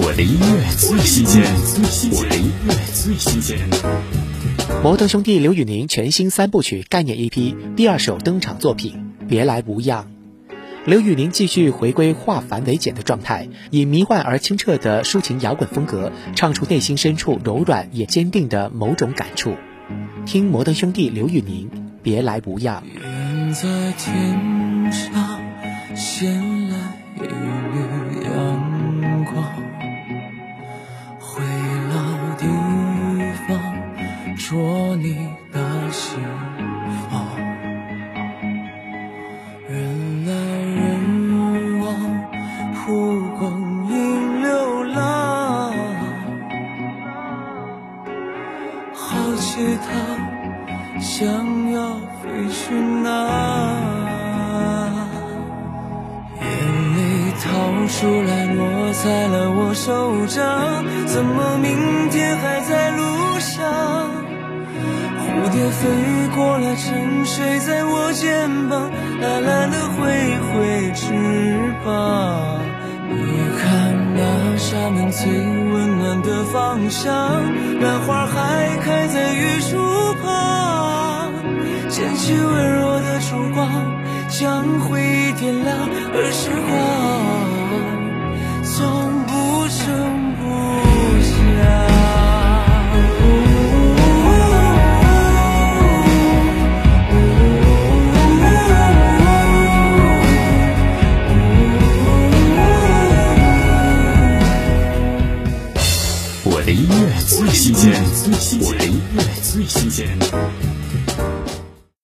我的音乐最新鲜，我的音乐最新鲜。摩登兄弟刘宇宁全新三部曲概念 EP 第二首登场作品《别来无恙》。刘宇宁继续回归化繁为简的状态，以迷幻而清澈的抒情摇滚风格，唱出内心深处柔软也坚定的某种感触。听摩登兄弟刘宇宁《别来无恙》。远在天上方捉你的心房。人来人往，蒲公英流浪，好奇它想要飞去哪？眼泪掏出来落在了我手掌，怎么明天还在路上？蝴蝶飞过来，沉睡在我肩膀，懒懒地挥挥翅膀。你看那沙门最温暖的方向，兰花还开在玉树旁，捡起温柔的烛光，将回忆点亮，而时光我的音乐最新鲜，我的音乐最新鲜。